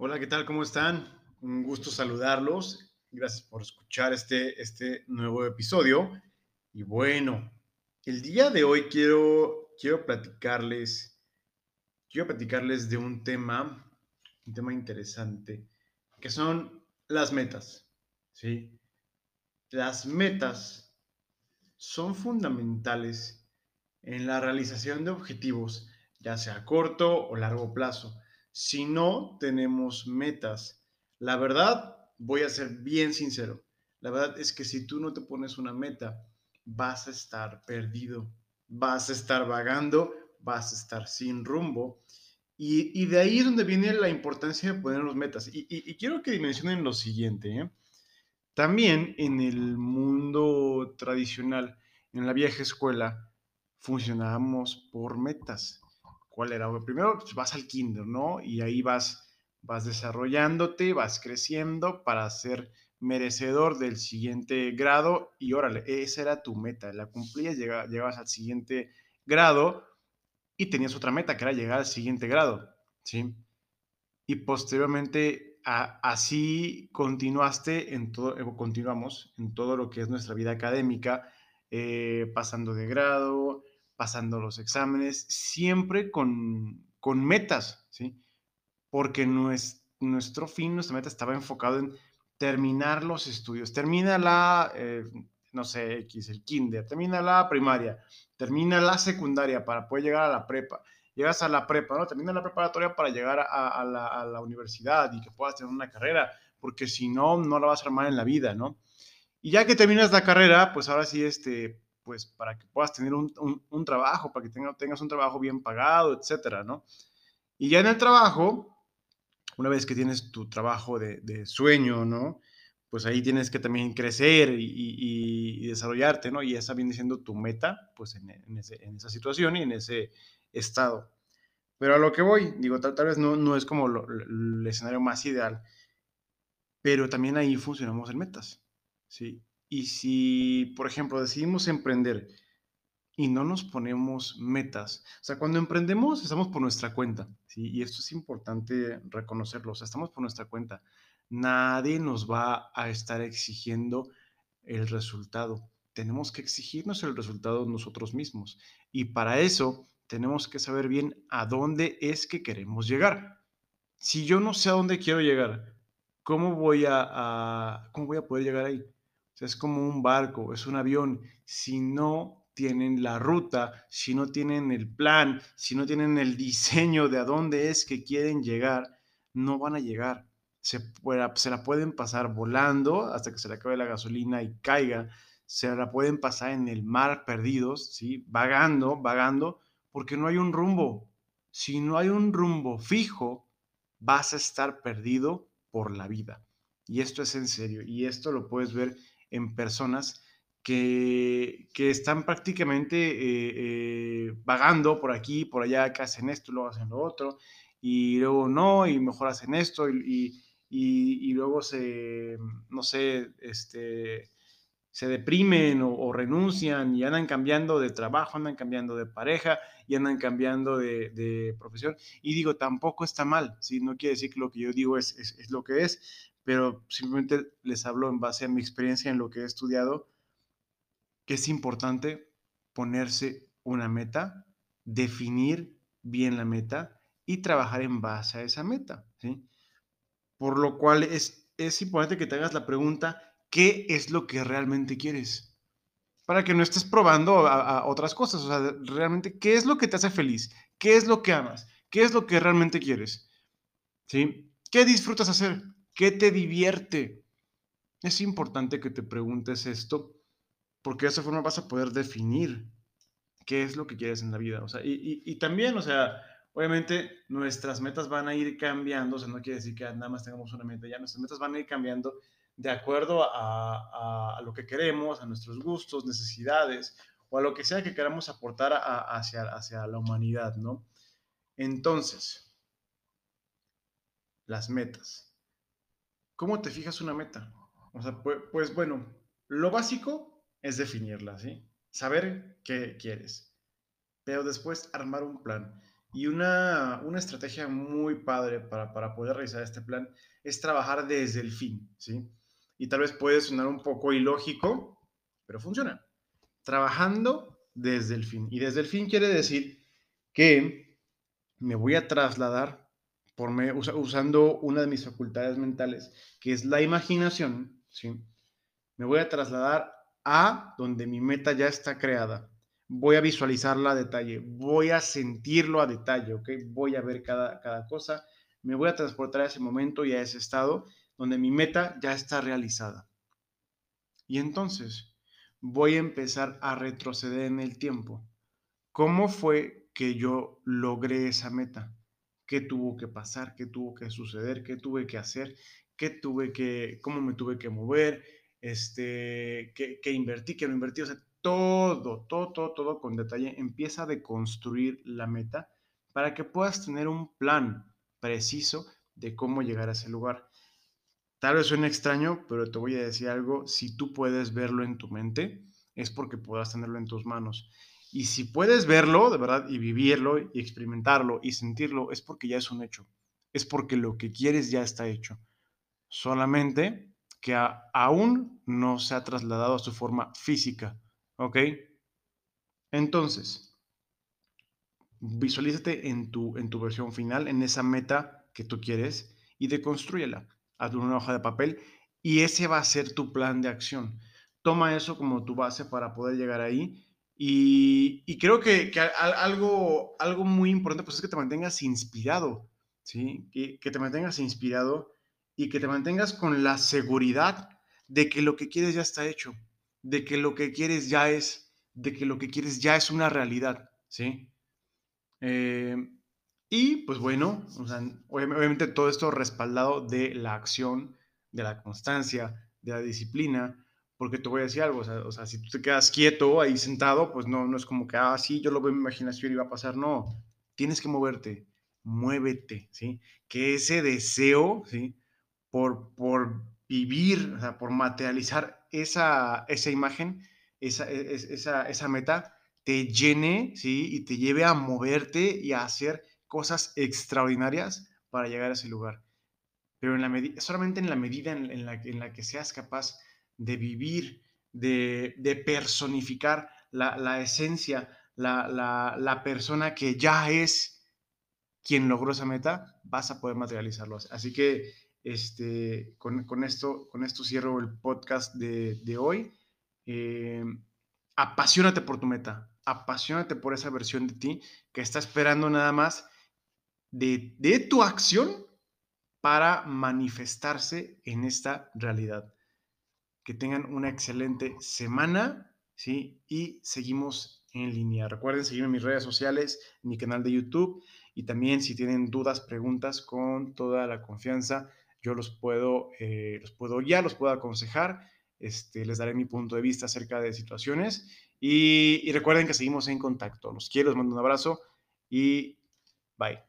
Hola, ¿qué tal? ¿Cómo están? Un gusto saludarlos. Gracias por escuchar este, este nuevo episodio. Y bueno, el día de hoy quiero, quiero platicarles, quiero platicarles de un tema, un tema interesante, que son las metas, ¿sí? Las metas son fundamentales en la realización de objetivos, ya sea a corto o largo plazo si no tenemos metas. La verdad, voy a ser bien sincero, la verdad es que si tú no te pones una meta, vas a estar perdido, vas a estar vagando, vas a estar sin rumbo. Y, de ahí es donde viene la importancia de poner metas. Y, quiero que dimensionen lo siguiente. ¿eh? También en el mundo tradicional, en la vieja escuela, funcionábamos por metas. ¿Cuál era? Primero pues, vas al kinder, ¿no? Y ahí vas, vas desarrollándote, vas creciendo para ser merecedor del siguiente grado y órale, esa era tu meta, la cumplías, llegabas al siguiente grado y tenías otra meta que era llegar al siguiente grado, ¿sí? Y posteriormente así continuaste en todo, continuamos en todo lo que es nuestra vida académica, eh, pasando de grado, pasando los exámenes, siempre con, con metas, ¿sí? Porque nuestro fin, nuestra meta estaba enfocado en terminar los estudios. Termina la, eh, no sé, X, el kinder, termina la primaria, termina la secundaria para poder llegar a la prepa. Llegas a la prepa, ¿no? Termina la preparatoria para llegar a, la, a la universidad y que puedas tener una carrera, porque si no, no la vas a armar en la vida, ¿no? Y ya que terminas la carrera, pues ahora sí, este, pues para que puedas tener un, un, trabajo, para que tengas un trabajo bien pagado, etcétera, ¿no? Y ya en el trabajo, una vez que tienes tu trabajo de, sueño, ¿no? Pues ahí tienes que también crecer y, y, desarrollarte, ¿no? Y esa viene siendo tu meta, pues en, esa situación y en ese estado. Pero a lo que voy, digo, tal, tal vez no, no es como el escenario más ideal, pero también ahí funcionamos en metas, ¿sí? Y si, por ejemplo, decidimos emprender y no nos ponemos metas, o sea, cuando emprendemos estamos por nuestra cuenta, ¿sí? Y esto es importante reconocerlo, o sea, estamos por nuestra cuenta. Nadie nos va a estar exigiendo el resultado. Tenemos que exigirnos el resultado nosotros mismos. Y para eso tenemos que saber bien a dónde es que queremos llegar. Si yo no sé a dónde quiero llegar, ¿cómo voy a, cómo voy a poder llegar ahí? Es como un barco, es un avión. Si no tienen la ruta, si no tienen el plan, si no tienen el diseño de a dónde es que quieren llegar, no van a llegar. Se, se la pueden pasar volando hasta que se le acabe la gasolina y caiga. Se la pueden pasar en el mar perdidos, ¿sí? vagando, vagando, porque no hay un rumbo. Si no hay un rumbo fijo, vas a estar perdido por la vida. Y esto es en serio. Y esto lo puedes ver en personas que, que están prácticamente eh, eh, vagando por aquí, por allá, que hacen esto, luego hacen lo otro, y luego no, y mejor hacen esto, y, y, luego se, no sé, este, se deprimen o, renuncian y andan cambiando de trabajo, andan cambiando de pareja y andan cambiando de, de profesión. Y digo, tampoco está mal, ¿sí? no quiere decir que lo que yo digo es, es lo que es, pero simplemente les hablo en base a mi experiencia en lo que he estudiado, que es importante ponerse una meta, definir bien la meta y trabajar en base a esa meta. Por lo cual es, es importante que te hagas la pregunta, ¿qué es lo que realmente quieres? Para que no estés probando a, a otras cosas, o sea, realmente, ¿qué es lo que te hace feliz? ¿Qué es lo que amas? ¿Qué es lo que realmente quieres? ¿Sí? ¿Qué disfrutas hacer? ¿Qué te divierte? Es importante que te preguntes esto porque de esa forma vas a poder definir qué es lo que quieres en la vida. O sea, y, también, o sea, obviamente nuestras metas van a ir cambiando, o sea, no quiere decir que nada más tengamos una meta, ya nuestras metas van a ir cambiando de acuerdo a, lo que queremos, a nuestros gustos, necesidades o a lo que sea que queramos aportar hacia, hacia la humanidad, ¿no? Entonces, las metas. ¿Cómo te fijas una meta? O sea, pues, bueno, lo básico es definirla, ¿sí? Saber qué quieres, pero después armar un plan. Y una, una estrategia muy padre para, para, poder realizar este plan es trabajar desde el fin, ¿sí? Y tal vez puede sonar un poco ilógico, pero funciona. Trabajando desde el fin. Y desde el fin quiere decir que me voy a trasladar por me, usando una de mis facultades mentales, que es la imaginación, ¿sí? Me voy a trasladar a donde mi meta ya está creada voy a visualizarla a detalle, voy a sentirlo a detalle, ¿ok? Voy a ver cada, cada cosa, me voy a transportar a ese momento y a ese estado donde mi meta ya está realizada. Y entonces voy a empezar a retroceder en el tiempo. ¿Cómo fue que yo logré esa meta? ¿Qué tuvo que pasar? ¿Qué tuvo que suceder? ¿Qué tuve que hacer? ¿Qué tuve que, cómo me tuve que mover? Este, ¿qué, qué invertí? ¿Qué no invertí? O sea, todo, todo, todo, todo con detalle, empieza a deconstruir la meta para que puedas tener un plan preciso de cómo llegar a ese lugar. Tal vez suene extraño, pero te voy a decir algo, si tú puedes verlo en tu mente, es porque puedas tenerlo en tus manos. Y si puedes verlo, de verdad, y vivirlo, y experimentarlo, y sentirlo, es porque ya es un hecho. Es porque lo que quieres ya está hecho. Solamente que aún no se ha trasladado a su forma física ¿Ok? Entonces, visualízate en tu, en tu versión final, en esa meta que tú quieres y deconstrúyela. Haz una hoja de papel y ese va a ser tu plan de acción. Toma eso como tu base para poder llegar ahí. Y, creo que, algo, algo muy importante pues, es que te mantengas inspirado, ¿sí? Que, te mantengas inspirado y que te mantengas con la seguridad de que lo que quieres ya está hecho de que lo que quieres ya es, de que lo que quieres ya es una realidad, ¿sí? Eh, y pues bueno, obviamente todo esto respaldado de la acción, de la constancia, de la disciplina, porque te voy a decir algo, o sea, si tú te quedas quieto ahí sentado, pues no, no es como que, ah, sí, yo lo veo en mi imaginación y va a pasar, no, tienes que moverte, muévete, ¿sí? Que ese deseo, ¿sí? Por, por vivir, o sea, por materializar esa, esa imagen, esa, e, esa, esa meta, te llene, ¿sí? Y te lleve a moverte y a hacer cosas extraordinarias para llegar a ese lugar. Pero en la solamente en la medida en, la, en, la, que seas capaz de vivir, de, de personificar la, la esencia, la, la, la, persona que ya es quien logró esa meta, vas a poder materializarlo. Así que este, con, esto, con esto cierro el podcast de, hoy. Eh, apasionate por tu meta, apasionate por esa versión de ti que está esperando nada más de, de tu acción para manifestarse en esta realidad. Que tengan una excelente semana, ¿sí? Y seguimos en línea. Recuerden seguirme en mis redes sociales, mi canal de YouTube y también si tienen dudas, preguntas, con toda la confianza yo los puedo, eh, los puedo ya los puedo aconsejar, este, les daré mi punto de vista acerca de situaciones y, y recuerden que seguimos en contacto. Los quiero, les mando un abrazo y bye.